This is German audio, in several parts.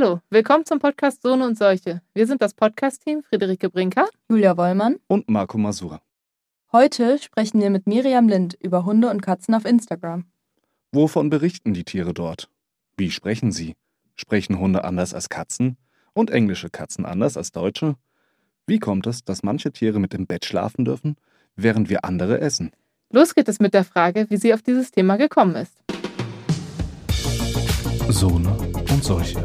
Hallo, willkommen zum Podcast Sohn und Seuche. Wir sind das Podcast-Team Friederike Brinker, Julia Wollmann und Marco Masura. Heute sprechen wir mit Miriam Lind über Hunde und Katzen auf Instagram. Wovon berichten die Tiere dort? Wie sprechen sie? Sprechen Hunde anders als Katzen? Und englische Katzen anders als deutsche? Wie kommt es, dass manche Tiere mit im Bett schlafen dürfen, während wir andere essen? Los geht es mit der Frage, wie sie auf dieses Thema gekommen ist. Sohne und Seuche.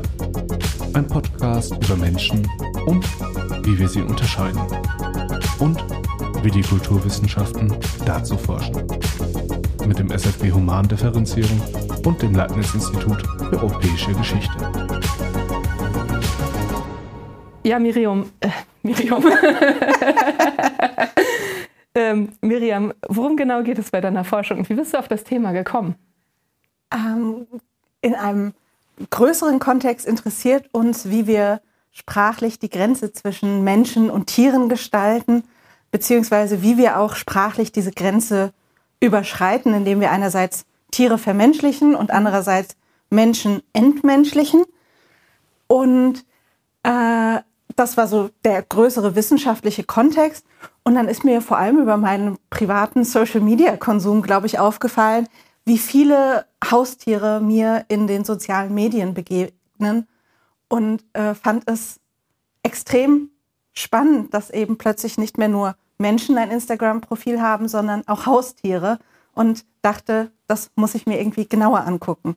Ein Podcast über Menschen und wie wir sie unterscheiden. Und wie die Kulturwissenschaften dazu forschen. Mit dem SFB Humandifferenzierung und dem Leibniz-Institut für Europäische Geschichte. Ja, Miriam. Äh, Miriam. ähm, Miriam, worum genau geht es bei deiner Forschung? Wie bist du auf das Thema gekommen? Ähm, in einem größeren Kontext interessiert uns, wie wir sprachlich die Grenze zwischen Menschen und Tieren gestalten, beziehungsweise wie wir auch sprachlich diese Grenze überschreiten, indem wir einerseits Tiere vermenschlichen und andererseits Menschen entmenschlichen. Und äh, das war so der größere wissenschaftliche Kontext. Und dann ist mir vor allem über meinen privaten Social-Media-Konsum, glaube ich, aufgefallen, wie viele Haustiere mir in den sozialen Medien begegnen und äh, fand es extrem spannend, dass eben plötzlich nicht mehr nur Menschen ein Instagram-Profil haben, sondern auch Haustiere und dachte, das muss ich mir irgendwie genauer angucken.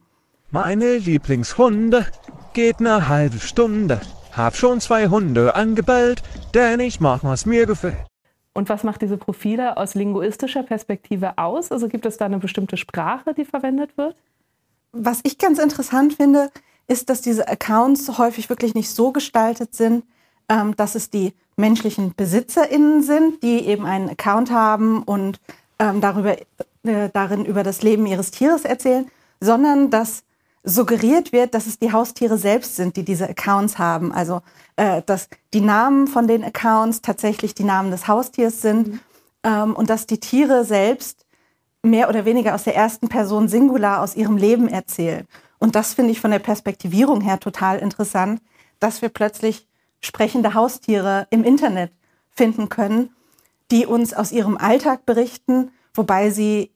Meine Lieblingshunde geht eine halbe Stunde. Hab schon zwei Hunde angebellt, denn ich mag, was mir gefällt. Und was macht diese Profile aus linguistischer Perspektive aus? Also gibt es da eine bestimmte Sprache, die verwendet wird? Was ich ganz interessant finde, ist, dass diese Accounts häufig wirklich nicht so gestaltet sind, ähm, dass es die menschlichen BesitzerInnen sind, die eben einen Account haben und ähm, darüber, äh, darin über das Leben ihres Tieres erzählen, sondern dass suggeriert wird, dass es die Haustiere selbst sind, die diese Accounts haben. Also äh, dass die Namen von den Accounts tatsächlich die Namen des Haustiers sind mhm. ähm, und dass die Tiere selbst mehr oder weniger aus der ersten Person Singular aus ihrem Leben erzählen. Und das finde ich von der Perspektivierung her total interessant, dass wir plötzlich sprechende Haustiere im Internet finden können, die uns aus ihrem Alltag berichten, wobei sie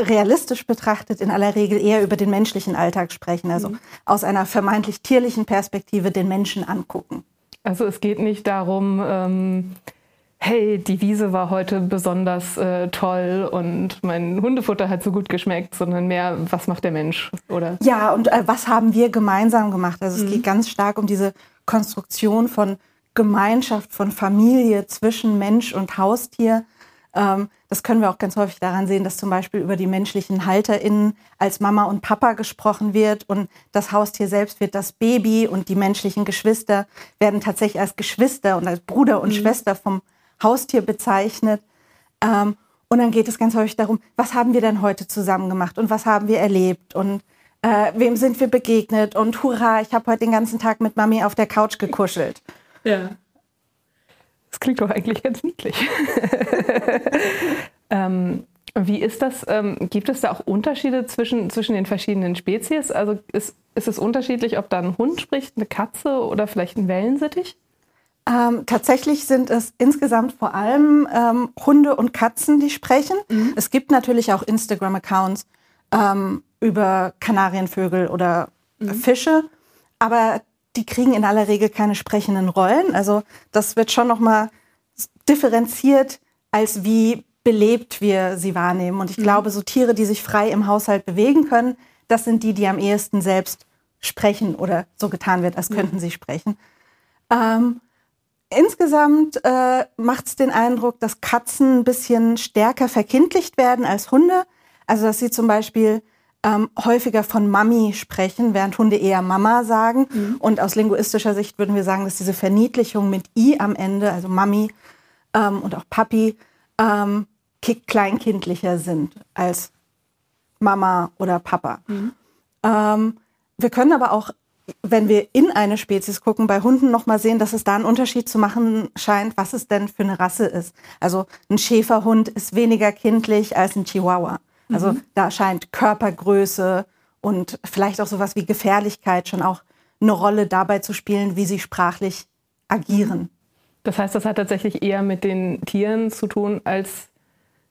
realistisch betrachtet in aller Regel eher über den menschlichen Alltag sprechen, also mhm. aus einer vermeintlich tierlichen Perspektive den Menschen angucken. Also es geht nicht darum, ähm, hey, die Wiese war heute besonders äh, toll und mein Hundefutter hat so gut geschmeckt, sondern mehr, was macht der Mensch, oder? Ja, und äh, was haben wir gemeinsam gemacht? Also es mhm. geht ganz stark um diese Konstruktion von Gemeinschaft, von Familie zwischen Mensch und Haustier das können wir auch ganz häufig daran sehen, dass zum Beispiel über die menschlichen HalterInnen als Mama und Papa gesprochen wird und das Haustier selbst wird das Baby und die menschlichen Geschwister werden tatsächlich als Geschwister und als Bruder und mhm. Schwester vom Haustier bezeichnet. Ähm, und dann geht es ganz häufig darum, was haben wir denn heute zusammen gemacht und was haben wir erlebt und äh, wem sind wir begegnet und hurra, ich habe heute den ganzen Tag mit Mami auf der Couch gekuschelt. Ja. Das klingt doch eigentlich ganz niedlich. ähm, wie ist das? Ähm, gibt es da auch Unterschiede zwischen, zwischen den verschiedenen Spezies? Also ist, ist es unterschiedlich, ob da ein Hund spricht, eine Katze oder vielleicht ein Wellensittich? Ähm, tatsächlich sind es insgesamt vor allem ähm, Hunde und Katzen, die sprechen. Mhm. Es gibt natürlich auch Instagram-Accounts ähm, über Kanarienvögel oder mhm. Fische, aber die kriegen in aller Regel keine sprechenden Rollen. Also das wird schon nochmal differenziert, als wie belebt wir sie wahrnehmen. Und ich mhm. glaube, so Tiere, die sich frei im Haushalt bewegen können, das sind die, die am ehesten selbst sprechen oder so getan wird, als könnten ja. sie sprechen. Ähm, insgesamt äh, macht es den Eindruck, dass Katzen ein bisschen stärker verkindlicht werden als Hunde. Also dass sie zum Beispiel ähm, häufiger von Mami sprechen, während Hunde eher Mama sagen. Mhm. Und aus linguistischer Sicht würden wir sagen, dass diese Verniedlichung mit I am Ende, also Mami ähm, und auch Papi, ähm, kleinkindlicher sind als Mama oder Papa. Mhm. Ähm, wir können aber auch, wenn wir in eine Spezies gucken, bei Hunden nochmal sehen, dass es da einen Unterschied zu machen scheint, was es denn für eine Rasse ist. Also ein Schäferhund ist weniger kindlich als ein Chihuahua. Also mhm. da scheint Körpergröße und vielleicht auch sowas wie Gefährlichkeit schon auch eine Rolle dabei zu spielen, wie sie sprachlich agieren. Das heißt, das hat tatsächlich eher mit den Tieren zu tun, als,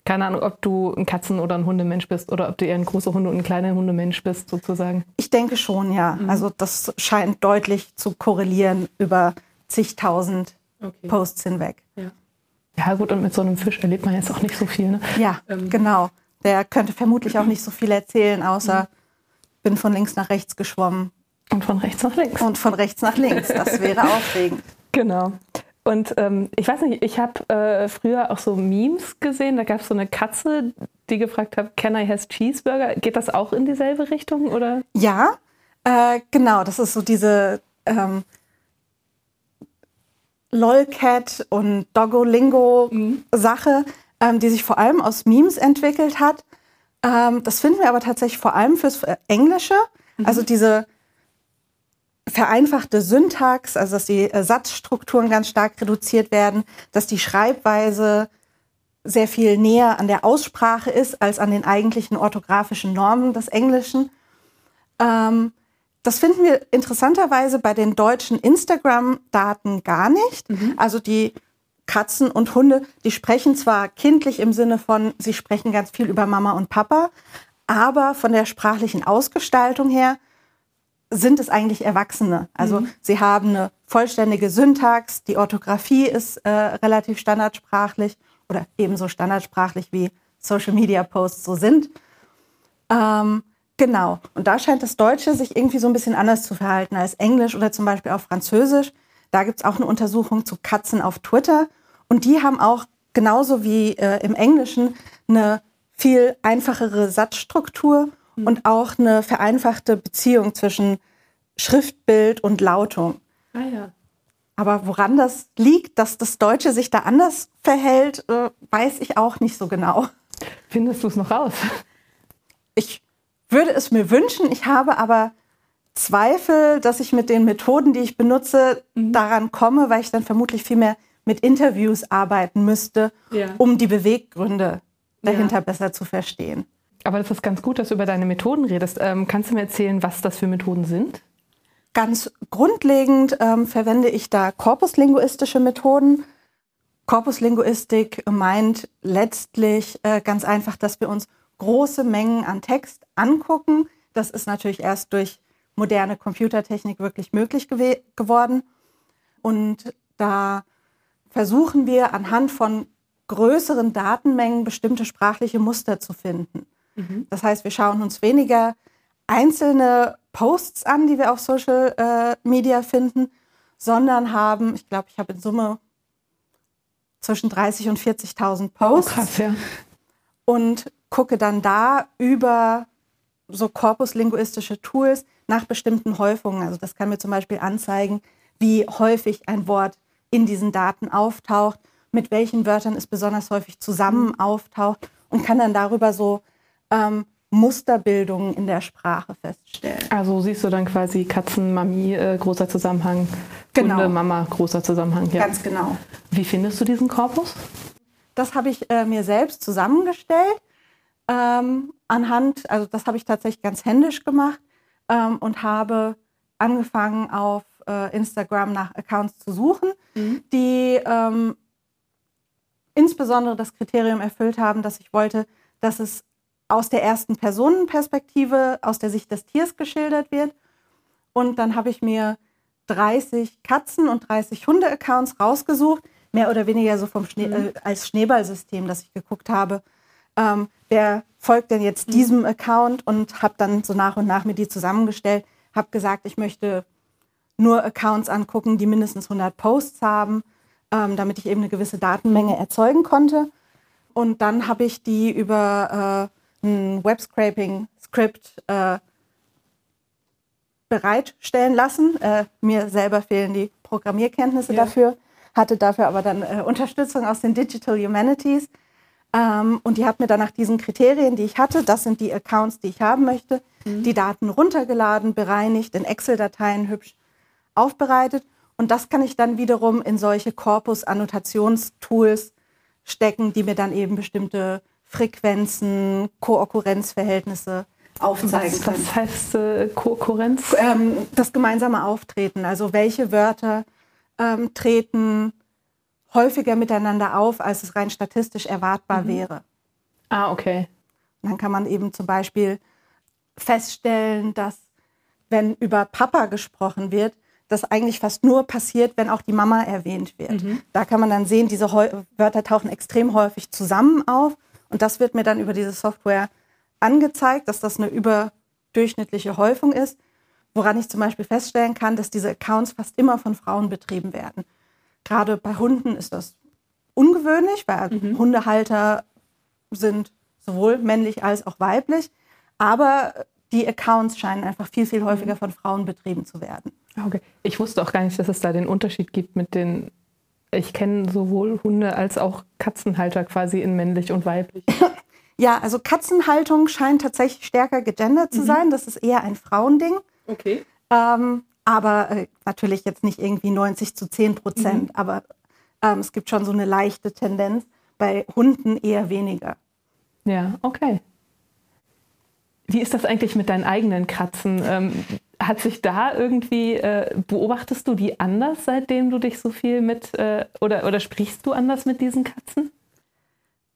keine Ahnung, ob du ein Katzen- oder ein Hundemensch bist oder ob du eher ein großer Hunde- und ein kleiner Hundemensch bist, sozusagen. Ich denke schon, ja. Mhm. Also das scheint deutlich zu korrelieren über zigtausend okay. Posts hinweg. Ja. ja. gut, und mit so einem Fisch erlebt man jetzt auch nicht so viel. Ne? Ja, ähm. genau. Der könnte vermutlich auch nicht so viel erzählen, außer bin von links nach rechts geschwommen. Und von rechts nach links. Und von rechts nach links. Das wäre aufregend. Genau. Und ähm, ich weiß nicht, ich habe äh, früher auch so Memes gesehen. Da gab es so eine Katze, die gefragt hat, can I has cheeseburger? Geht das auch in dieselbe Richtung oder? Ja, äh, genau. Das ist so diese ähm, Lolcat und Doggolingo-Sache, mhm. Ähm, die sich vor allem aus Memes entwickelt hat. Ähm, das finden wir aber tatsächlich vor allem fürs äh, Englische. Mhm. Also diese vereinfachte Syntax, also dass die äh, Satzstrukturen ganz stark reduziert werden, dass die Schreibweise sehr viel näher an der Aussprache ist als an den eigentlichen orthografischen Normen des Englischen. Ähm, das finden wir interessanterweise bei den deutschen Instagram-Daten gar nicht. Mhm. Also die Katzen und Hunde, die sprechen zwar kindlich im Sinne von, sie sprechen ganz viel über Mama und Papa, aber von der sprachlichen Ausgestaltung her sind es eigentlich Erwachsene. Also mhm. sie haben eine vollständige Syntax, die Orthographie ist äh, relativ standardsprachlich oder ebenso standardsprachlich wie Social Media Posts so sind. Ähm, genau. Und da scheint das Deutsche sich irgendwie so ein bisschen anders zu verhalten als Englisch oder zum Beispiel auch Französisch. Da gibt es auch eine Untersuchung zu Katzen auf Twitter. Und die haben auch genauso wie äh, im Englischen eine viel einfachere Satzstruktur mhm. und auch eine vereinfachte Beziehung zwischen Schriftbild und Lautung. Ah ja. Aber woran das liegt, dass das Deutsche sich da anders verhält, äh, weiß ich auch nicht so genau. Findest du es noch raus? Ich würde es mir wünschen, ich habe aber Zweifel, dass ich mit den Methoden, die ich benutze, mhm. daran komme, weil ich dann vermutlich viel mehr mit Interviews arbeiten müsste, ja. um die Beweggründe dahinter ja. besser zu verstehen. Aber das ist ganz gut, dass du über deine Methoden redest. Ähm, kannst du mir erzählen, was das für Methoden sind? Ganz grundlegend ähm, verwende ich da korpuslinguistische Methoden. Korpuslinguistik meint letztlich äh, ganz einfach, dass wir uns große Mengen an Text angucken. Das ist natürlich erst durch moderne Computertechnik wirklich möglich gew geworden. Und da versuchen wir anhand von größeren Datenmengen bestimmte sprachliche Muster zu finden. Mhm. Das heißt, wir schauen uns weniger einzelne Posts an, die wir auf Social äh, Media finden, sondern haben, ich glaube, ich habe in Summe zwischen 30 und 40.000 Posts. Oh, krass, ja. Und gucke dann da über so korpuslinguistische Tools nach bestimmten Häufungen. Also das kann mir zum Beispiel anzeigen, wie häufig ein Wort in diesen Daten auftaucht, mit welchen Wörtern es besonders häufig zusammen mhm. auftaucht und kann dann darüber so ähm, Musterbildungen in der Sprache feststellen. Also siehst du dann quasi Katzen, Mami, äh, großer Zusammenhang, genau. Hunde, Mama, großer Zusammenhang. Ja. Ganz genau. Wie findest du diesen Korpus? Das habe ich äh, mir selbst zusammengestellt. Ähm, anhand, also das habe ich tatsächlich ganz händisch gemacht ähm, und habe angefangen auf äh, Instagram nach Accounts zu suchen, mhm. die ähm, insbesondere das Kriterium erfüllt haben, dass ich wollte, dass es aus der ersten Personenperspektive, aus der Sicht des Tiers geschildert wird. Und dann habe ich mir 30 Katzen- und 30 Hunde-Accounts rausgesucht, mehr oder weniger so vom Schnee, mhm. äh, als Schneeballsystem, dass ich geguckt habe, ähm, wer folgt denn jetzt mhm. diesem Account und habe dann so nach und nach mir die zusammengestellt, habe gesagt, ich möchte nur Accounts angucken, die mindestens 100 Posts haben, ähm, damit ich eben eine gewisse Datenmenge erzeugen konnte. Und dann habe ich die über äh, ein Web-Scraping-Skript äh, bereitstellen lassen. Äh, mir selber fehlen die Programmierkenntnisse ja. dafür, hatte dafür aber dann äh, Unterstützung aus den Digital Humanities. Ähm, und die hat mir dann nach diesen Kriterien, die ich hatte, das sind die Accounts, die ich haben möchte, mhm. die Daten runtergeladen, bereinigt, in Excel-Dateien hübsch aufbereitet. Und das kann ich dann wiederum in solche Korpus-Annotationstools stecken, die mir dann eben bestimmte Frequenzen, Kookurrenzverhältnisse aufzeigen Was, können. was heißt äh, Kohärenz? Ähm, das gemeinsame Auftreten, also welche Wörter ähm, treten häufiger miteinander auf, als es rein statistisch erwartbar wäre. Ah, okay. Und dann kann man eben zum Beispiel feststellen, dass wenn über Papa gesprochen wird, das eigentlich fast nur passiert, wenn auch die Mama erwähnt wird. Da kann man dann sehen, diese Wörter tauchen extrem häufig zusammen auf. Und das wird mir dann über diese Software angezeigt, dass das eine überdurchschnittliche Häufung ist. Woran ich zum Beispiel feststellen kann, dass diese Accounts fast immer von Frauen betrieben werden. Gerade bei Hunden ist das ungewöhnlich, weil Hundehalter sind sowohl männlich als auch weiblich. Aber die Accounts scheinen einfach viel, viel häufiger von Frauen betrieben zu werden. Okay. Ich wusste auch gar nicht, dass es da den Unterschied gibt mit den. Ich kenne sowohl Hunde als auch Katzenhalter quasi in männlich und weiblich. Ja, also Katzenhaltung scheint tatsächlich stärker gegendert zu sein. Das ist eher ein Frauending. Okay. Ähm, aber äh, natürlich jetzt nicht irgendwie 90 zu 10 Prozent. Aber ähm, es gibt schon so eine leichte Tendenz. Bei Hunden eher weniger. Ja, okay. Wie ist das eigentlich mit deinen eigenen Katzen? Ähm, hat sich da irgendwie, äh, beobachtest du die anders, seitdem du dich so viel mit, äh, oder, oder sprichst du anders mit diesen Katzen?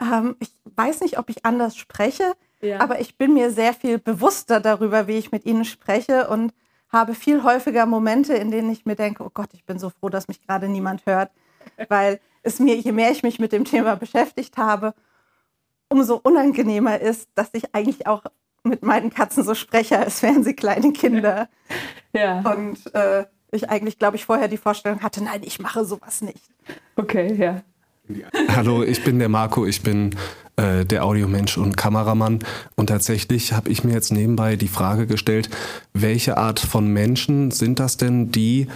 Ähm, ich weiß nicht, ob ich anders spreche, Ja. aber ich bin mir sehr viel bewusster darüber, wie ich mit ihnen spreche und habe viel häufiger Momente, in denen ich mir denke, oh Gott, ich bin so froh, dass mich gerade niemand hört, weil es mir, je mehr ich mich mit dem Thema beschäftigt habe, umso unangenehmer ist, dass ich eigentlich auch mit meinen Katzen so spreche, als wären sie kleine Kinder. Ja. Und äh, ich eigentlich, glaube ich, vorher die Vorstellung hatte, nein, ich mache sowas nicht. Okay, ja. Hallo, ich bin der Marco, ich bin äh, der Audiomensch und Kameramann. Und tatsächlich habe ich mir jetzt nebenbei die Frage gestellt, welche Art von Menschen sind das denn, die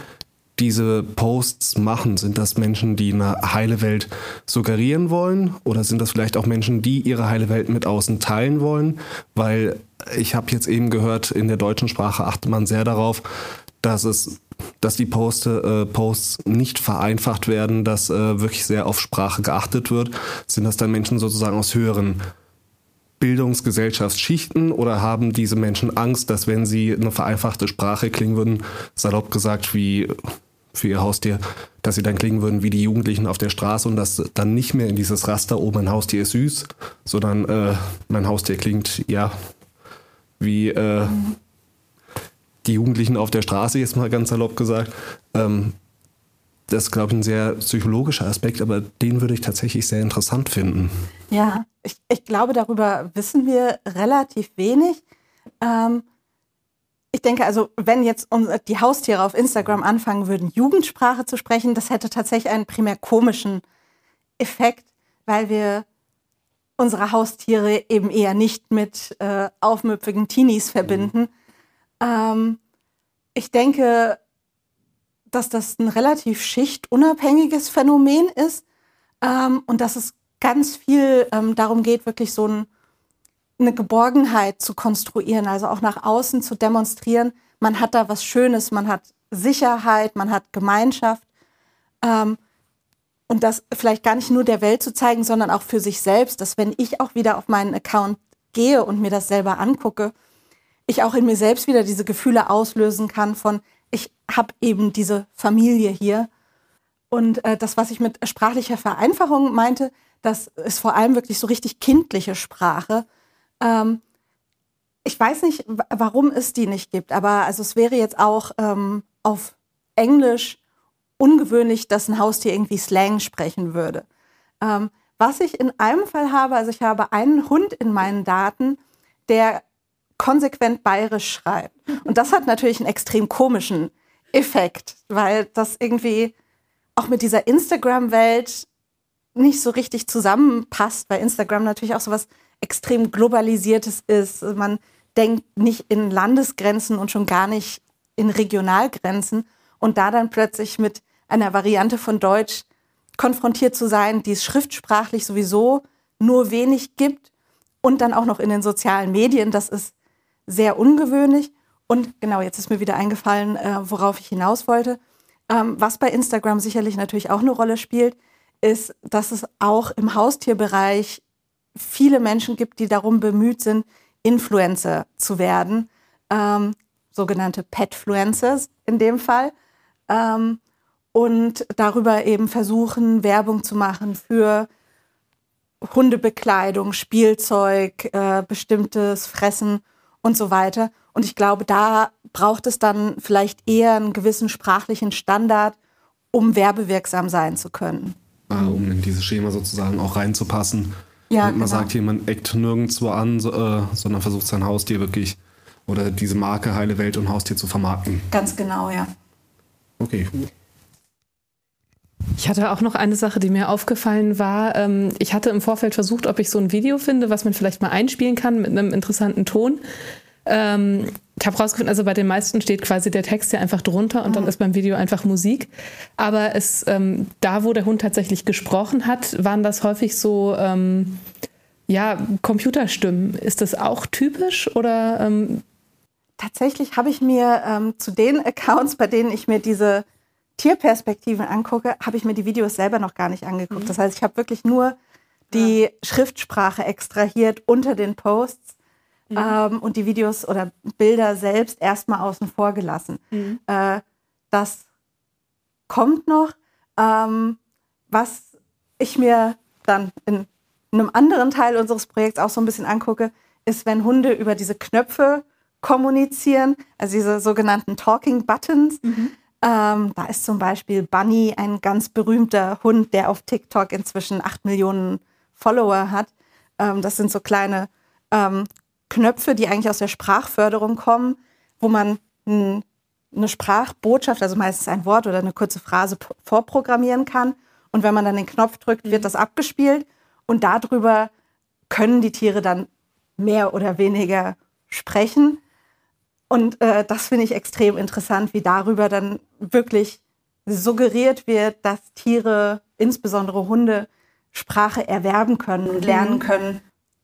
diese Posts machen? Sind das Menschen, die eine heile Welt suggerieren wollen? Oder sind das vielleicht auch Menschen, die ihre heile Welt mit außen teilen wollen? Weil ich habe jetzt eben gehört, in der deutschen Sprache achtet man sehr darauf, dass es dass die Poste, äh, Posts nicht vereinfacht werden, dass äh, wirklich sehr auf Sprache geachtet wird. Sind das dann Menschen sozusagen aus höheren Bildungsgesellschaftsschichten oder haben diese Menschen Angst, dass wenn sie eine vereinfachte Sprache klingen würden, salopp gesagt wie für ihr Haustier, dass sie dann klingen würden wie die Jugendlichen auf der Straße und dass dann nicht mehr in dieses Raster, oh, mein Haustier ist süß, sondern äh, mein Haustier klingt ja wie äh, die Jugendlichen auf der Straße, jetzt mal ganz salopp gesagt. Ähm, das ist, glaube ich, ein sehr psychologischer Aspekt, aber den würde ich tatsächlich sehr interessant finden. Ja, ich, ich glaube, darüber wissen wir relativ wenig. Ähm, ich denke also, wenn jetzt unsere- die Haustiere auf Instagram anfangen würden, Jugendsprache zu sprechen, das hätte tatsächlich einen primär komischen Effekt, weil wir unsere Haustiere eben eher nicht mit äh, aufmüpfigen Teenies verbinden. Ähm, ich denke, dass das ein relativ schichtunabhängiges Phänomen ist ähm, und dass es ganz viel ähm, darum geht, wirklich so ein, eine Geborgenheit zu konstruieren, also auch nach außen zu demonstrieren, man hat da was Schönes, man hat Sicherheit, man hat Gemeinschaft. Ähm, und das vielleicht gar nicht nur der Welt zu zeigen, sondern auch für sich selbst, dass wenn ich auch wieder auf meinen Account gehe und mir das selber angucke, ich auch in mir selbst wieder diese Gefühle auslösen kann von, ich habe eben diese Familie hier. Und äh, das, was ich mit sprachlicher Vereinfachung meinte, das ist vor allem wirklich so richtig kindliche Sprache. Ähm, ich weiß nicht, wa- warum es die nicht gibt, aber also es wäre jetzt auch ähm, auf Englisch ungewöhnlich, dass ein Haustier irgendwie Slang sprechen würde. Ähm, was ich in einem Fall habe, also ich habe einen Hund in meinen Daten, der konsequent bayerisch schreibt. Und das hat natürlich einen extrem komischen Effekt, weil das irgendwie auch mit dieser Instagram-Welt nicht so richtig zusammenpasst, weil Instagram natürlich auch so was extrem globalisiertes ist. Man denkt nicht in Landesgrenzen und schon gar nicht in Regionalgrenzen und da dann plötzlich mit einer Variante von Deutsch konfrontiert zu sein, die es schriftsprachlich sowieso nur wenig gibt und dann auch noch in den sozialen Medien, das ist sehr ungewöhnlich. Und genau, jetzt ist mir wieder eingefallen, äh, worauf ich hinaus wollte. Ähm, was bei Instagram sicherlich natürlich auch eine Rolle spielt, ist, dass es auch im Haustierbereich viele Menschen gibt, die darum bemüht sind, Influencer zu werden, ähm, sogenannte Petfluencers in dem Fall, ähm, und darüber eben versuchen, Werbung zu machen für Hundebekleidung, Spielzeug, äh, bestimmtes Fressen und so weiter. Und ich glaube, da braucht es dann vielleicht eher einen gewissen sprachlichen Standard, um werbewirksam sein zu können. Ah, um in dieses Schema sozusagen auch reinzupassen. Ja, man genau. sagt hier, man eckt nirgendwo an, so, äh, sondern versucht sein Haustier wirklich oder diese Marke Heile Welt und Haustier zu vermarkten. Ganz genau, ja. Okay. Ich hatte auch noch eine Sache, die mir aufgefallen war. Ähm, Ich hatte im Vorfeld versucht, ob ich so ein Video finde, was man vielleicht mal einspielen kann mit einem interessanten Ton. Ähm, Ich habe rausgefunden, also bei den meisten steht quasi der Text ja einfach drunter und dann ist beim Video einfach Musik. Aber es, ähm, da, wo der Hund tatsächlich gesprochen hat, waren das häufig so ja, Computerstimmen. Ist das auch typisch oder ähm, Tatsächlich habe ich mir ähm, zu den Accounts, bei denen ich mir diese Tierperspektiven angucke, habe ich mir die Videos selber noch gar nicht angeguckt. Das heißt, ich habe wirklich nur die Schriftsprache extrahiert unter den Posts ähm, und die Videos oder Bilder selbst erstmal außen vor gelassen. Äh, das kommt noch. Ähm, was ich mir dann in einem anderen Teil unseres Projekts auch so ein bisschen angucke, ist, wenn Hunde über diese Knöpfe kommunizieren, also diese sogenannten Talking Buttons. Ähm, da ist zum Beispiel Bunny ein ganz berühmter Hund, der auf TikTok inzwischen 8 Millionen Follower hat. Ähm, das sind so kleine ähm, Knöpfe, die eigentlich aus der Sprachförderung kommen, wo man eine Sprachbotschaft, also meistens ein Wort oder eine kurze Phrase vorprogrammieren kann. Und wenn man dann den Knopf drückt, wird das abgespielt. Und darüber können die Tiere dann mehr oder weniger sprechen. Und äh, das finde ich extrem interessant, wie darüber dann wirklich suggeriert wird, dass Tiere, insbesondere Hunde, Sprache erwerben können und lernen können,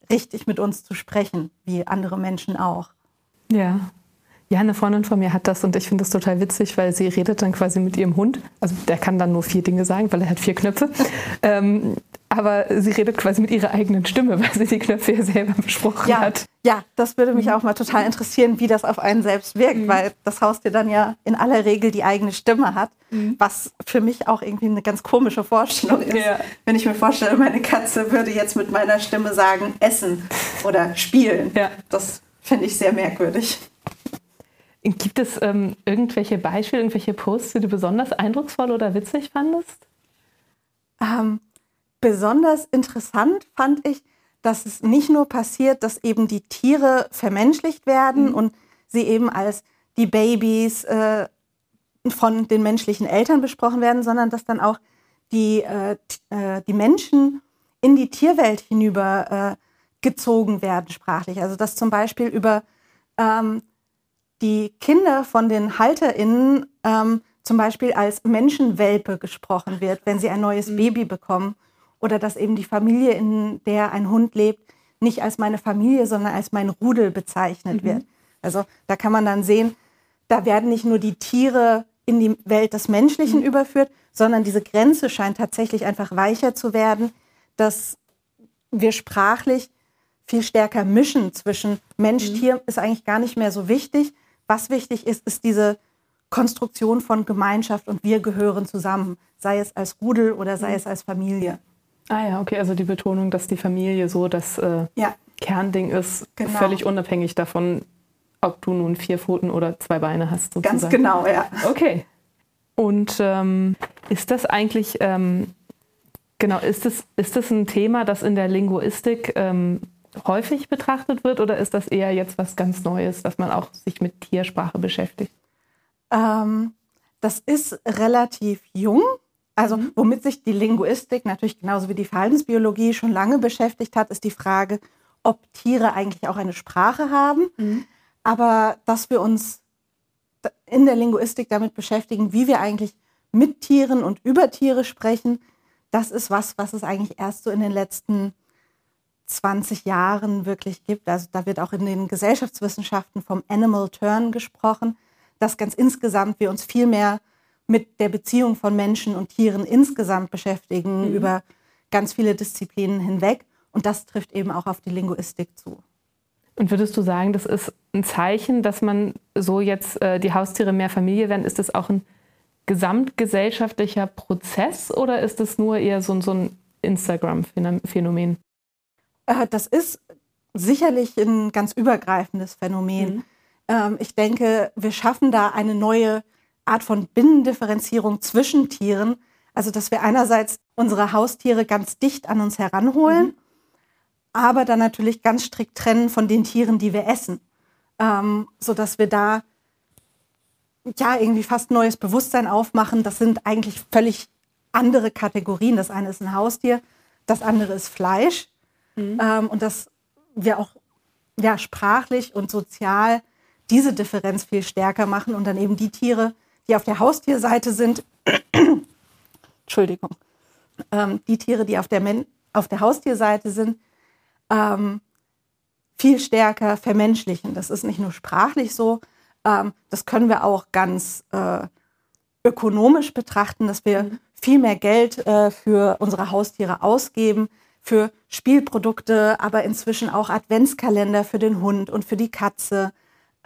richtig mit uns zu sprechen, wie andere Menschen auch. Ja. Ja, eine Freundin von mir hat das und ich finde das total witzig, weil sie redet dann quasi mit ihrem Hund. Also der kann dann nur vier Dinge sagen, weil er hat vier Knöpfe. ähm, aber sie redet quasi mit ihrer eigenen Stimme, weil sie die Knöpfe ja selber besprochen Ja, hat. ja, das würde mich auch mal total interessieren, wie das auf einen selbst wirkt, weil das Haustier dann ja in aller Regel die eigene Stimme hat, was für mich auch irgendwie eine ganz komische Vorstellung ist. Ja. Wenn ich mir vorstelle, meine Katze würde jetzt mit meiner Stimme sagen, essen oder spielen. Ja. Das finde ich sehr merkwürdig. Gibt es ähm, irgendwelche Beispiele, irgendwelche Posts, die du besonders eindrucksvoll oder witzig fandest? Ähm, besonders interessant fand ich, dass es nicht nur passiert, dass eben die Tiere vermenschlicht werden und sie eben als die Babys äh, von den menschlichen Eltern besprochen werden, sondern dass dann auch die, äh, äh, die Menschen in die Tierwelt hinüber äh, gezogen werden sprachlich. Also dass zum Beispiel über ähm, die Kinder von den HalterInnen ähm, zum Beispiel als Menschenwelpe gesprochen wird, wenn sie ein neues Baby bekommen. Oder dass eben die Familie, in der ein Hund lebt, nicht als meine Familie, sondern als mein Rudel bezeichnet wird. Also da kann man dann sehen, da werden nicht nur die Tiere in die Welt des Menschlichen überführt, sondern diese Grenze scheint tatsächlich einfach weicher zu werden, dass wir sprachlich viel stärker mischen zwischen Mensch, Tier ist eigentlich gar nicht mehr so wichtig. Was wichtig ist, ist diese Konstruktion von Gemeinschaft und wir gehören zusammen, sei es als Rudel oder sei es als Familie. Ah ja, okay, also die Betonung, dass die Familie so das äh, Ja, Kernding ist, Genau. völlig unabhängig davon, ob du nun vier Pfoten oder zwei Beine hast. Sozusagen. ganz genau, ja. Okay. Und ähm, ist das eigentlich, ähm, genau, ist das, ist das ein Thema, das in der Linguistik ähm, häufig betrachtet wird oder ist das eher jetzt was ganz Neues, dass man auch sich mit Tiersprache beschäftigt? Ähm, das ist relativ jung. Also womit sich die Linguistik natürlich genauso wie die Verhaltensbiologie schon lange beschäftigt hat, ist die Frage, ob Tiere eigentlich auch eine Sprache haben. Aber dass wir uns in der Linguistik damit beschäftigen, wie wir eigentlich mit Tieren und über Tiere sprechen, das ist was, was es eigentlich erst so in den letzten 20 Jahren wirklich gibt. Also da wird auch in den Gesellschaftswissenschaften vom Animal Turn gesprochen, dass ganz insgesamt wir uns viel mehr mit der Beziehung von Menschen und Tieren insgesamt beschäftigen, über ganz viele Disziplinen hinweg. Und das trifft eben auch auf die Linguistik zu. Und würdest du sagen, das ist ein Zeichen, dass man so jetzt äh, die Haustiere mehr Familie werden? Ist das auch ein gesamtgesellschaftlicher Prozess oder ist es nur eher so, so ein Instagram-Phänomen? Äh, das ist sicherlich ein ganz übergreifendes Phänomen. Mhm. Ähm, ich denke, wir schaffen da eine neue Art von Binnendifferenzierung zwischen Tieren. Also, dass wir einerseits unsere Haustiere ganz dicht an uns heranholen. Mhm aber dann natürlich ganz strikt trennen von den Tieren, die wir essen, ähm, sodass wir da ja irgendwie fast neues Bewusstsein aufmachen. Das sind eigentlich völlig andere Kategorien. Das eine ist ein Haustier, das andere ist Fleisch mhm. ähm, und dass wir auch ja sprachlich und sozial diese Differenz viel stärker machen und dann eben die Tiere, die auf der Haustierseite sind, Entschuldigung, ähm, die Tiere, die auf der, Men auf der Haustierseite sind, ähm, viel stärker vermenschlichen. Das ist nicht nur sprachlich so, ähm, das können wir auch ganz äh, ökonomisch betrachten, dass wir mhm. viel mehr Geld äh, für unsere Haustiere ausgeben, für Spielprodukte, aber inzwischen auch Adventskalender für den Hund und für die Katze,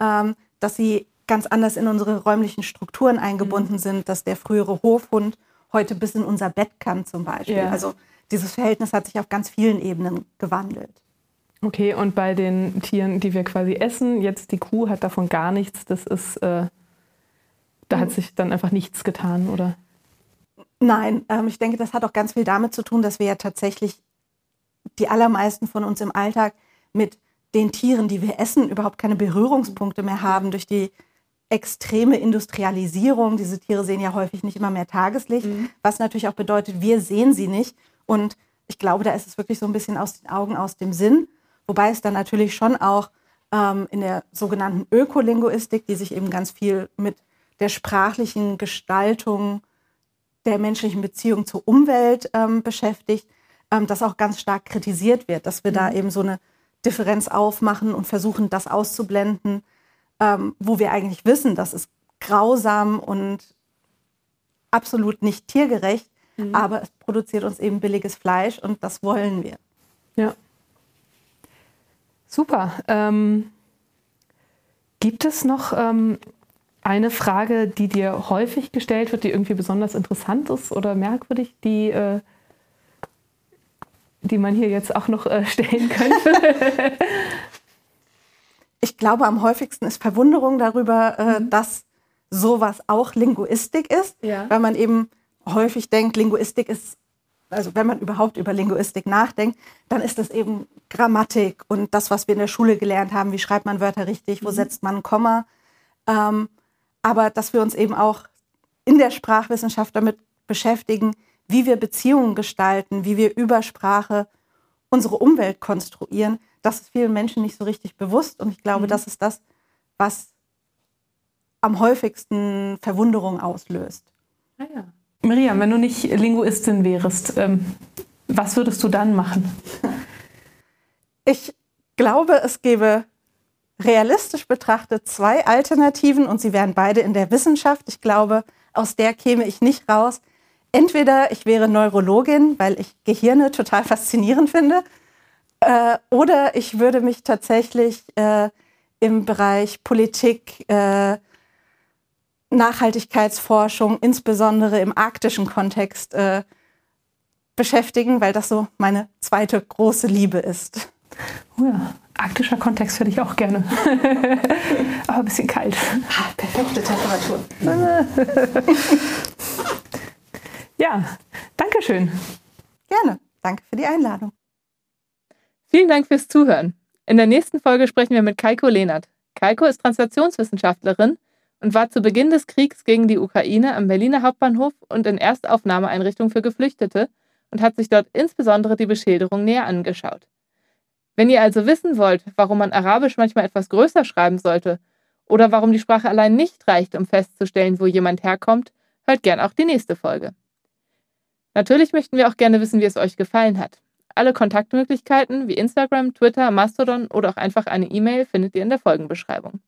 ähm, dass sie ganz anders in unsere räumlichen Strukturen eingebunden mhm. sind, dass der frühere Hofhund heute bis in unser Bett kann zum Beispiel. Ja. Also dieses Verhältnis hat sich auf ganz vielen Ebenen gewandelt. Okay, und bei den Tieren, die wir quasi essen, jetzt die Kuh hat davon gar nichts. Das ist, äh, da hat sich dann einfach nichts getan, oder? Nein, ähm, ich denke, das hat auch ganz viel damit zu tun, dass wir ja tatsächlich die allermeisten von uns im Alltag mit den Tieren, die wir essen, überhaupt keine Berührungspunkte mehr haben durch die extreme Industrialisierung. Diese Tiere sehen ja häufig nicht immer mehr Tageslicht, mhm. was natürlich auch bedeutet, wir sehen sie nicht. Und ich glaube, da ist es wirklich so ein bisschen aus den Augen, aus dem Sinn. Wobei es dann natürlich schon auch ähm, in der sogenannten Ökolinguistik, die sich eben ganz viel mit der sprachlichen Gestaltung der menschlichen Beziehung zur Umwelt ähm, beschäftigt, ähm, das auch ganz stark kritisiert wird, dass wir mhm. da eben so eine Differenz aufmachen und versuchen, das auszublenden, ähm, wo wir eigentlich wissen, das ist grausam und absolut nicht tiergerecht, mhm. aber es produziert uns eben billiges Fleisch und das wollen wir. Ja. Super. Ähm, gibt es noch ähm, eine Frage, die dir häufig gestellt wird, die irgendwie besonders interessant ist oder merkwürdig, die, äh, die man hier jetzt auch noch äh, stellen könnte? ich glaube, am häufigsten ist Verwunderung darüber, äh, mhm. dass sowas auch Linguistik ist, ja. weil man eben häufig denkt, Linguistik ist, also wenn man überhaupt über Linguistik nachdenkt, dann ist das eben Grammatik und das, was wir in der Schule gelernt haben, wie schreibt man Wörter richtig, wo mhm. setzt man ein Komma. Ähm, aber dass wir uns eben auch in der Sprachwissenschaft damit beschäftigen, wie wir Beziehungen gestalten, wie wir über Sprache unsere Umwelt konstruieren, das ist vielen Menschen nicht so richtig bewusst. Und ich glaube, mhm. das ist das, was am häufigsten Verwunderung auslöst. Ah ja. Miriam, wenn du nicht Linguistin wärst, ähm, was würdest du dann machen? Ich glaube, es gäbe realistisch betrachtet zwei Alternativen und sie wären beide in der Wissenschaft. Ich glaube, aus der käme ich nicht raus. Entweder ich wäre Neurologin, weil ich Gehirne total faszinierend finde, äh, oder ich würde mich tatsächlich äh, im Bereich Politik, äh, Nachhaltigkeitsforschung, insbesondere im arktischen Kontext, äh, beschäftigen, weil das so meine zweite große Liebe ist. Oh ja, arktischer Kontext hätte ich auch gerne. Aber ein bisschen kalt. Ah, perfekte Temperatur. ja, danke schön. Gerne. Danke für die Einladung. Vielen Dank fürs Zuhören. In der nächsten Folge sprechen wir mit Kaiko Lehnert. Kaiko ist Translationswissenschaftlerin und war zu Beginn des Kriegs gegen die Ukraine am Berliner Hauptbahnhof und in Erstaufnahmeeinrichtungen für Geflüchtete und hat sich dort insbesondere die Beschilderung näher angeschaut. Wenn ihr also wissen wollt, warum man Arabisch manchmal etwas größer schreiben sollte oder warum die Sprache allein nicht reicht, um festzustellen, wo jemand herkommt, hört gern auch die nächste Folge. Natürlich möchten wir auch gerne wissen, wie es euch gefallen hat. Alle Kontaktmöglichkeiten wie Instagram, Twitter, Mastodon oder auch einfach eine E-Mail findet ihr in der Folgenbeschreibung.